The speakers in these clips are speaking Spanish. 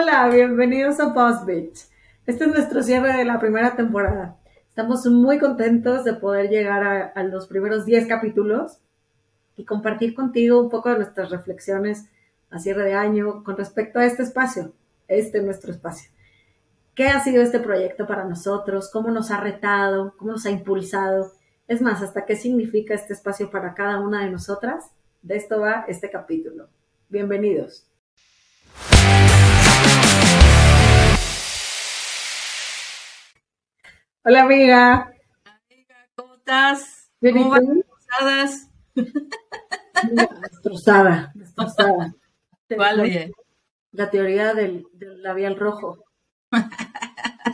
Hola, bienvenidos a Boss Beach. Este es nuestro cierre de la primera temporada. Estamos muy contentos de poder llegar a, a los primeros 10 capítulos y compartir contigo un poco de nuestras reflexiones a cierre de año con respecto a este espacio, este nuestro espacio. ¿Qué ha sido este proyecto para nosotros? ¿Cómo nos ha retado? ¿Cómo nos ha impulsado? Es más, hasta qué significa este espacio para cada una de nosotras. De esto va este capítulo. Bienvenidos. Hola amiga. Amiga, ¿cómo estás? Bien, ¿y ¿Cómo posadas? Destrozada, destrozada. ¿Cuál, oye? La teoría del, del labial rojo.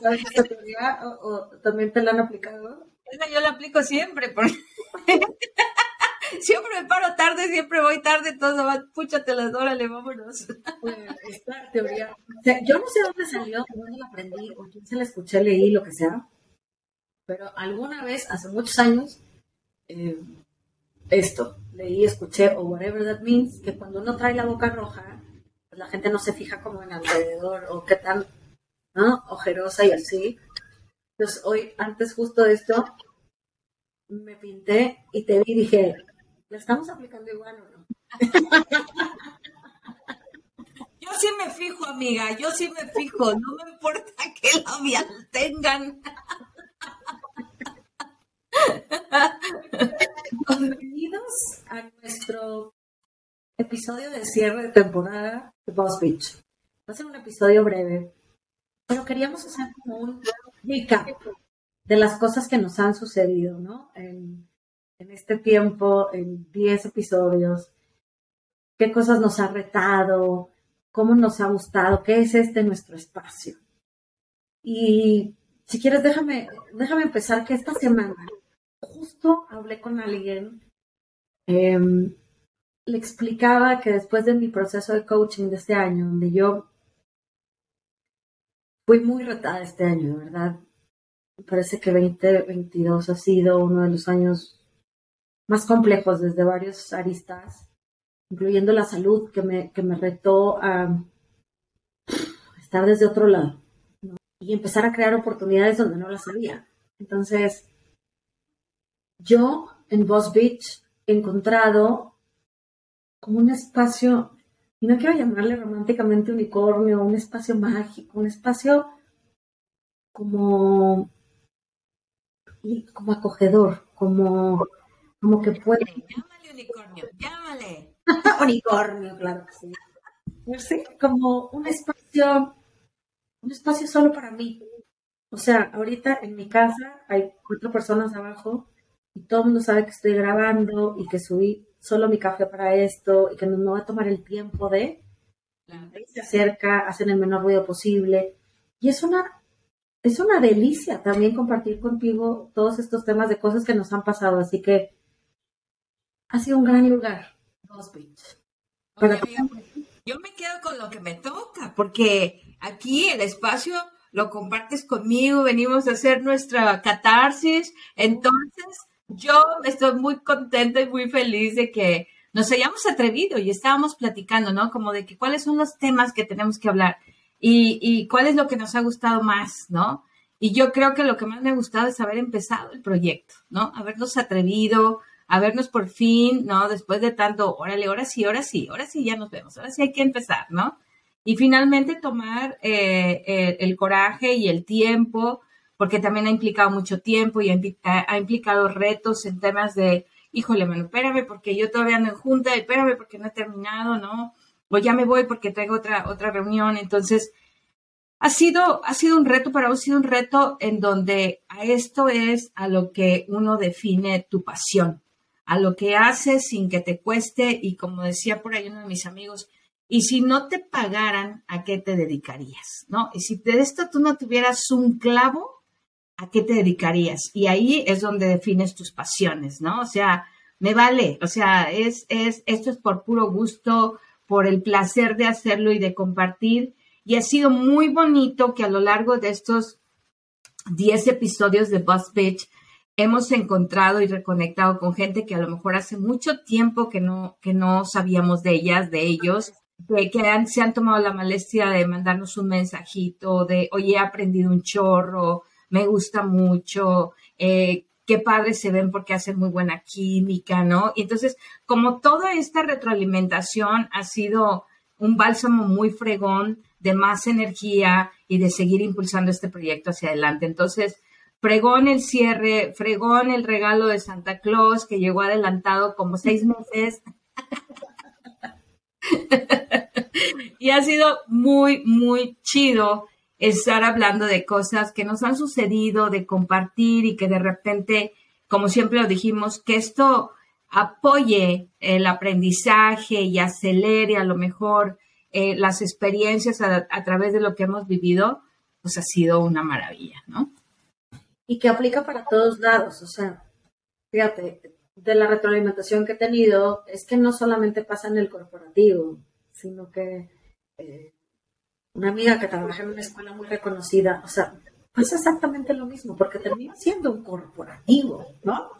¿Sabes esta teoría o, o también te la han aplicado? Esa yo la aplico siempre, porque siempre me paro tarde, siempre voy tarde, todo va, púchatelas, órale, vámonos. Pues, esta teoría, o sea, yo no sé dónde salió, dónde la aprendí, o quién se la escuché, leí, lo que sea, pero alguna vez, hace muchos años, eh, esto, leí, escuché, o whatever that means, que cuando uno trae la boca roja, pues la gente no se fija como en alrededor, o qué tan. Ojerosa y así. Entonces, hoy, antes justo de esto, me pinté y te vi y dije, ¿la estamos aplicando igual o no? Yo sí me fijo, amiga, yo sí me fijo, no me importa que labial tengan. Bienvenidos a nuestro episodio de cierre de temporada de Boss Beach. Va a ser un episodio breve, pero queríamos hacer como un recap de las cosas que nos han sucedido, ¿no? En, en este tiempo, en 10 episodios, qué cosas nos ha retado, cómo nos ha gustado, qué es este nuestro espacio. Y si quieres, déjame, déjame empezar que esta semana justo hablé con alguien, em, le explicaba que después de mi proceso de coaching de este año, donde yo fui muy retada este año, ¿verdad? Me parece que 2022 ha sido uno de los años más complejos desde varios aristas, incluyendo la salud, que me, que me retó a estar desde otro lado ¿no? y empezar a crear oportunidades donde no las había. Entonces, yo en Boss Beach he encontrado como un espacio, y no quiero llamarle románticamente unicornio, un espacio mágico, un espacio como, y como acogedor, como, como que puede. Llámale unicornio, llámale. unicornio, claro que sí. No sé, como un espacio, un espacio solo para mí. O sea, ahorita en mi casa hay cuatro personas abajo y todo el mundo sabe que estoy grabando y que subí solo mi café para esto y que no me voy a tomar el tiempo de se acerca, hacen el menor ruido posible. Y es una, es una delicia también compartir contigo todos estos temas de cosas que nos han pasado. Así que ha sido un gran lugar, Boss Beach. Oye, amiga, yo me quedo con lo que me toca, porque aquí el espacio lo compartes conmigo, venimos a hacer nuestra catarsis, entonces yo estoy muy contenta y muy feliz de que nos hayamos atrevido y estábamos platicando, ¿no? Como de que cuáles son los temas que tenemos que hablar y, cuál es lo que nos ha gustado más, ¿no? Y yo creo que lo que más me ha gustado es haber empezado el proyecto, ¿no? Habernos atrevido, habernos por fin, ¿no? Después de tanto, órale, ahora sí, ahora sí, ahora sí ya nos vemos, ahora sí hay que empezar, ¿no? Y finalmente tomar eh, el, el coraje y el tiempo, porque también ha implicado mucho tiempo y ha, impli- ha- ha implicado retos en temas de, híjole, mano, espérame porque yo todavía ando en junta, espérame porque no he terminado, ¿no? O ya me voy porque traigo otra, otra reunión. Entonces, ha sido, ha sido un reto, vos ha sido un reto en donde a esto es a lo que uno define tu pasión, a lo que haces sin que te cueste y como decía por ahí uno de mis amigos, y si no te pagaran, ¿a qué te dedicarías? ¿No? Y si de esto tú no tuvieras un clavo, ¿a qué te dedicarías? Y ahí es donde defines tus pasiones, ¿no? O sea, me vale, o sea, es, es, esto es por puro gusto, por el placer de hacerlo y de compartir. Y ha sido muy bonito que a lo largo de estos 10 episodios de Buzz Bitch hemos encontrado y reconectado con gente que a lo mejor hace mucho tiempo que no, que no sabíamos de ellas, de ellos, que, se han tomado la molestia de mandarnos un mensajito de, oye, he aprendido un chorro, me gusta mucho, eh, qué padres se ven porque hacen muy buena química, ¿no? Y entonces, como toda esta retroalimentación ha sido un bálsamo muy fregón de más energía y de seguir impulsando este proyecto hacia adelante. Entonces, fregón el cierre, fregón el regalo de Santa Claus que llegó adelantado como seis meses. y ha sido muy, muy chido estar hablando de cosas que nos han sucedido, de compartir y que de repente, como siempre lo dijimos, que esto apoye el aprendizaje y acelere a lo mejor eh, las experiencias a, través de lo que hemos vivido, pues ha sido una maravilla, ¿no? Y que aplica para todos lados, o sea, fíjate, de la retroalimentación que he tenido, es que no solamente pasa en el corporativo, sino que eh, una amiga que trabaja en una escuela muy reconocida, o sea, pasa exactamente lo mismo, porque termina siendo un corporativo, ¿no?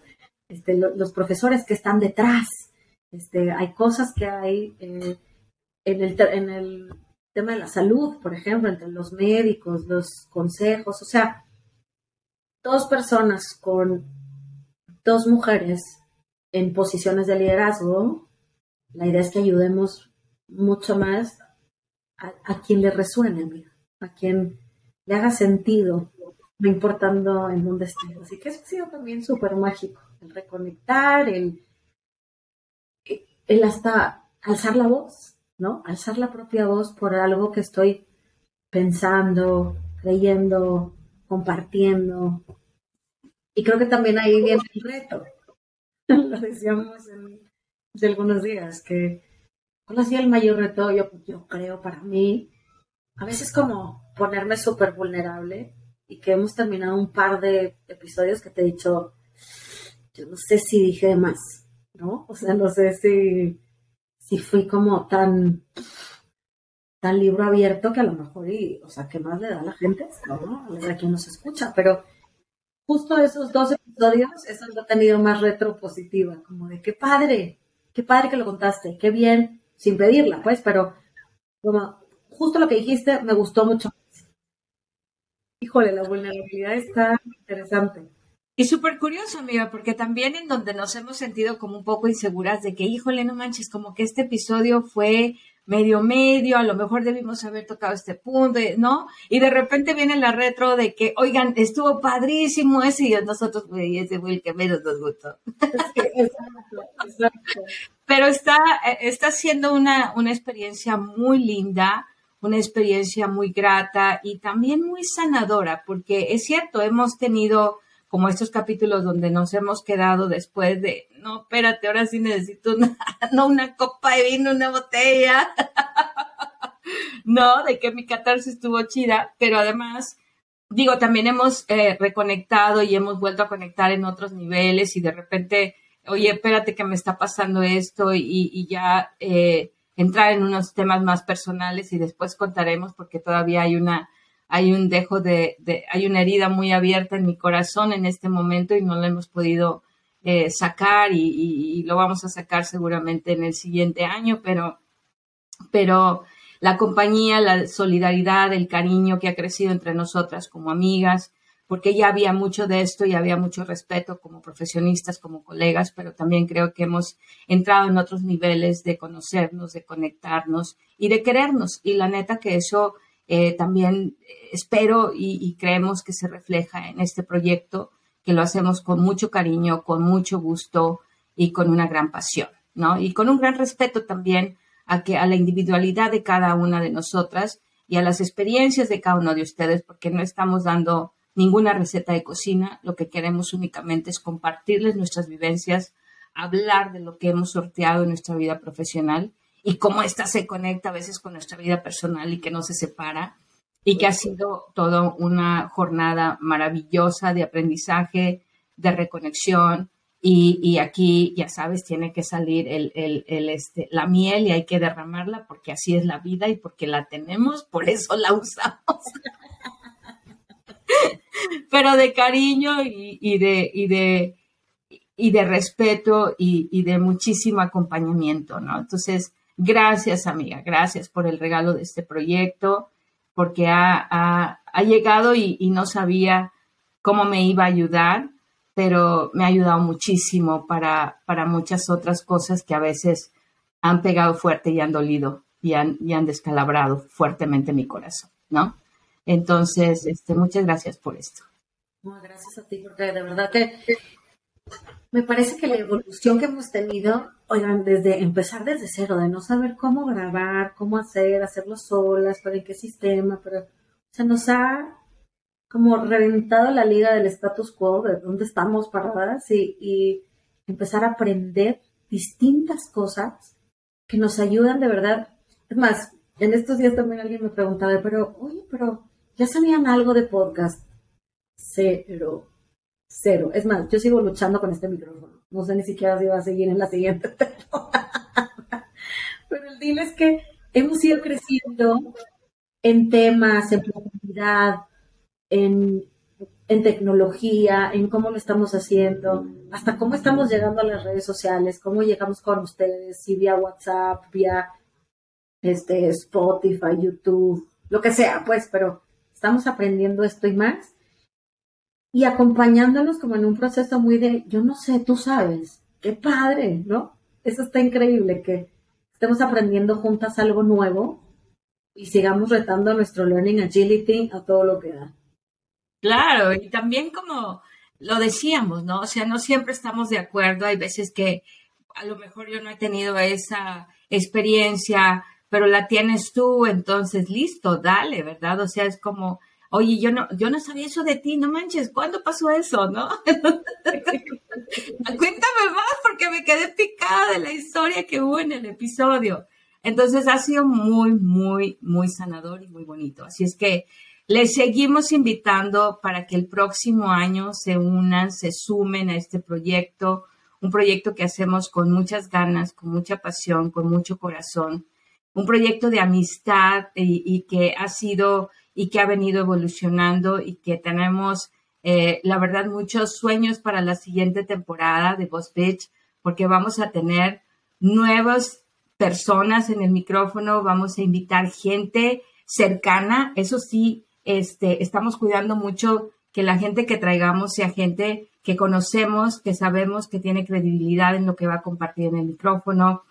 Este, los profesores que están detrás, este, hay cosas que hay eh, en, el, en el tema de la salud, por ejemplo, entre los médicos, los consejos, o sea, dos personas con dos mujeres en posiciones de liderazgo, la idea es que ayudemos mucho más a, quien le resuene, a quien le haga sentido, no importando en dónde esté. Así que eso ha sido también súper mágico, el reconectar, el, el hasta alzar la voz, ¿no? Alzar la propia voz por algo que estoy pensando, creyendo, compartiendo. Y creo que también ahí viene el reto. Lo decíamos de algunos días, que ¿Cuál ha sido el mayor reto? Yo, yo creo para mí, a veces como ponerme súper vulnerable y que hemos terminado un par de episodios que te he dicho, yo no sé si dije más, ¿no? O sea, no sé si, si fui como tan, tan libro abierto que a lo mejor, y, o sea, ¿qué más le da a la gente? ¿no? A quien nos escucha, pero justo esos dos episodios, esos han tenido más retro positiva, como de qué padre, qué padre que lo contaste, qué bien sin pedirla, pues, pero como justo lo que dijiste me gustó mucho. Híjole, la vulnerabilidad está interesante. Y súper curioso, amiga, porque también en donde nos hemos sentido como un poco inseguras de que, híjole, no manches, como que este episodio fue medio medio, a lo mejor debimos haber tocado este punto, ¿no? Y de repente viene la retro de que, oigan, estuvo padrísimo ese y nosotros, güey, ese fue el que menos nos gustó. exacto, exacto. Pero está, está siendo una, una experiencia muy linda, una experiencia muy grata y también muy sanadora, porque es cierto, hemos tenido como estos capítulos donde nos hemos quedado después de, no, espérate, ahora sí necesito una, no una copa de vino, una botella. no, de que mi catarsis estuvo chida, pero además, digo, también hemos eh, reconectado y hemos vuelto a conectar en otros niveles y de repente, oye, espérate que me está pasando esto y, ya eh, entrar en unos temas más personales y después contaremos porque todavía hay una hay un dejo de, hay una herida muy abierta en mi corazón en este momento y no la hemos podido eh, sacar y, lo vamos a sacar seguramente en el siguiente año, pero, pero la compañía, la solidaridad, el cariño que ha crecido entre nosotras como amigas, porque ya había mucho de esto y había mucho respeto como profesionistas, como colegas, pero también creo que hemos entrado en otros niveles de conocernos, de conectarnos y de querernos. Y la neta que eso eh, también espero y, creemos que se refleja en este proyecto, que lo hacemos con mucho cariño, con mucho gusto y con una gran pasión, ¿no? Y con un gran respeto también a, que, a la individualidad de cada una de nosotras y a las experiencias de cada uno de ustedes, porque no estamos dando ninguna receta de cocina, lo que queremos únicamente es compartirles nuestras vivencias, hablar de lo que hemos sorteado en nuestra vida profesional y cómo ésta se conecta a veces con nuestra vida personal y que no se separa y que ha sido toda una jornada maravillosa de aprendizaje, de reconexión y, aquí, ya sabes, tiene que salir el, este, la miel y hay que derramarla porque así es la vida y porque la tenemos, por eso la usamos. Pero de cariño y, de, y de, y de respeto y, y de muchísimo acompañamiento, ¿no? Entonces, gracias amiga, gracias por el regalo de este proyecto, porque ha, llegado y, no sabía cómo me iba a ayudar, pero me ha ayudado muchísimo para, para muchas otras cosas que a veces han pegado fuerte y han dolido y han, y han descalabrado fuertemente mi corazón, ¿no? Entonces, este, muchas gracias por esto. gracias a ti, porque de verdad que me parece que la evolución que hemos tenido, oigan, desde empezar desde cero, de no saber cómo grabar, cómo hacer, hacerlo solas, para en qué sistema, pero se nos ha como reventado la liga del status quo, de dónde estamos paradas, y, y empezar a aprender distintas cosas que nos ayudan de verdad. Es más, en estos días también alguien me preguntaba, pero, oye, pero, ¿ya sabían algo de podcast? Cero Cero. Es más, yo sigo luchando con este micrófono. No sé ni siquiera si va a seguir en la siguiente temporada. Pero el deal es que hemos ido creciendo en temas, en profundidad, en, en tecnología, en cómo lo estamos haciendo, hasta cómo estamos llegando a las redes sociales, cómo llegamos con ustedes, si vía WhatsApp, vía este, Spotify, YouTube, lo que sea, pues, pero estamos aprendiendo esto y más y acompañándonos como en un proceso muy de, yo no sé, tú sabes, qué padre, ¿no? Eso está increíble, que estemos aprendiendo juntas algo nuevo y sigamos retando nuestro learning agility a todo lo que da. Claro, y también como lo decíamos, ¿no? O sea, no siempre estamos de acuerdo, hay veces que a lo mejor yo no he tenido esa experiencia, pero la tienes tú, entonces listo, dale, ¿verdad? O sea, es como oye, yo no, yo no sabía eso de ti, no manches, ¿cuándo pasó eso, no? Cuéntame más porque me quedé picada de la historia que hubo en el episodio. Entonces ha sido muy, muy, muy sanador y muy bonito. Así es que les seguimos invitando para que el próximo año se unan, se sumen a este proyecto, un proyecto que hacemos con muchas ganas, con mucha pasión, con mucho corazón, un proyecto de amistad y, y que ha sido y que ha venido evolucionando y que tenemos, eh, la verdad, muchos sueños para la siguiente temporada de Boss Bitch, porque vamos a tener nuevas personas en el micrófono, vamos a invitar gente cercana, eso sí, este, estamos cuidando mucho que la gente que traigamos sea gente que conocemos, que sabemos que tiene credibilidad en lo que va a compartir en el micrófono.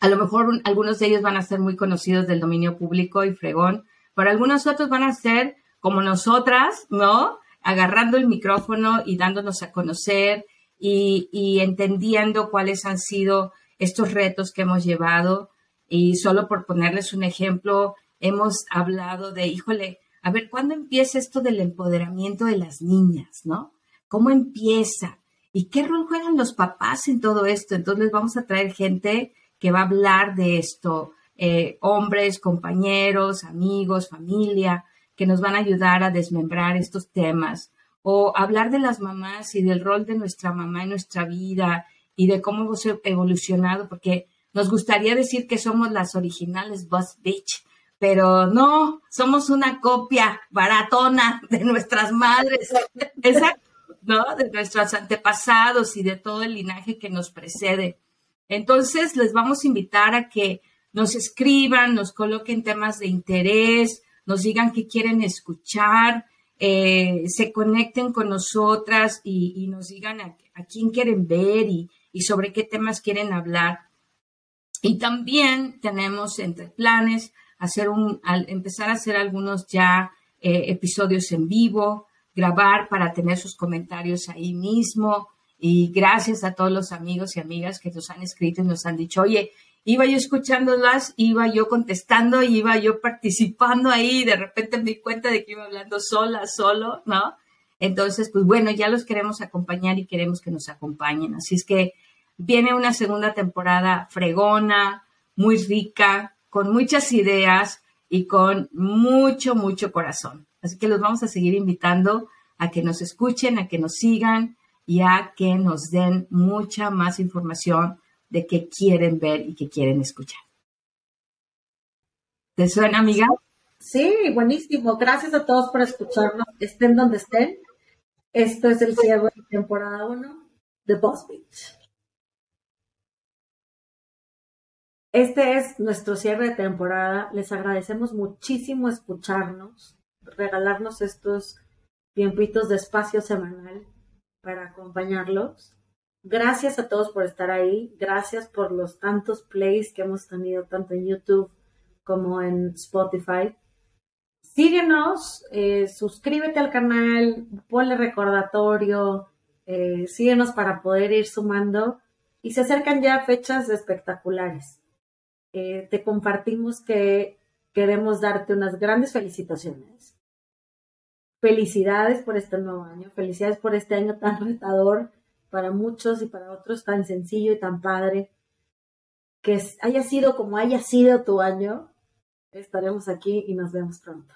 A lo mejor algunos de ellos van a ser muy conocidos del dominio público y fregón, pero algunos otros van a ser como nosotras, ¿no? Agarrando el micrófono y dándonos a conocer y, entendiendo cuáles han sido estos retos que hemos llevado. Y solo por ponerles un ejemplo, hemos hablado de, híjole, a ver, ¿cuándo empieza esto del empoderamiento de las niñas, no? ¿Cómo empieza? ¿Y qué rol juegan los papás en todo esto? Entonces vamos a traer gente que va a hablar de esto, eh, hombres, compañeros, amigos, familia, que nos van a ayudar a desmembrar estos temas o hablar de las mamás y del rol de nuestra mamá en nuestra vida y de cómo hemos evolucionado, porque nos gustaría decir que somos las originales Boss Bitch, pero no, somos una copia baratona de nuestras madres, exacto, ¿no? De nuestros antepasados y de todo el linaje que nos precede. Entonces, les vamos a invitar a que nos escriban, nos coloquen temas de interés, nos digan qué quieren escuchar, eh, se conecten con nosotras y, nos digan a, quién quieren ver y, sobre qué temas quieren hablar. Y también tenemos entre planes hacer un, empezar a hacer algunos ya eh, episodios en vivo, grabar para tener sus comentarios ahí mismo. Y gracias a todos los amigos y amigas que nos han escrito y nos han dicho, oye, iba yo escuchándolas, iba yo contestando, iba yo participando ahí y de repente me di cuenta de que iba hablando sola, solo, ¿no? Entonces, pues bueno, ya los queremos acompañar y queremos que nos acompañen. Así es que viene una segunda temporada fregona, muy rica, con muchas ideas y con mucho, mucho corazón. Así que los vamos a seguir invitando a que nos escuchen, a que nos sigan y a que nos den mucha más información de qué quieren ver y qué quieren escuchar. ¿Te suena, amiga? Sí, buenísimo. Gracias a todos por escucharnos. Estén donde estén. Esto es el cierre de temporada 1 de Boss Beach. Este es nuestro cierre de temporada. Les agradecemos muchísimo escucharnos, regalarnos estos tiempitos de espacio semanal para acompañarlos. Gracias a todos por estar ahí. Gracias por los tantos plays que hemos tenido tanto en YouTube como en Spotify. Síguenos, eh, suscríbete al canal, ponle recordatorio, eh, síguenos para poder ir sumando. Y se acercan ya fechas espectaculares. Eh, te compartimos que queremos darte unas grandes felicitaciones. Felicidades por este nuevo año, felicidades por este año tan retador para muchos y para otros tan sencillo y tan padre. Que haya sido como haya sido tu año, estaremos aquí y nos vemos pronto.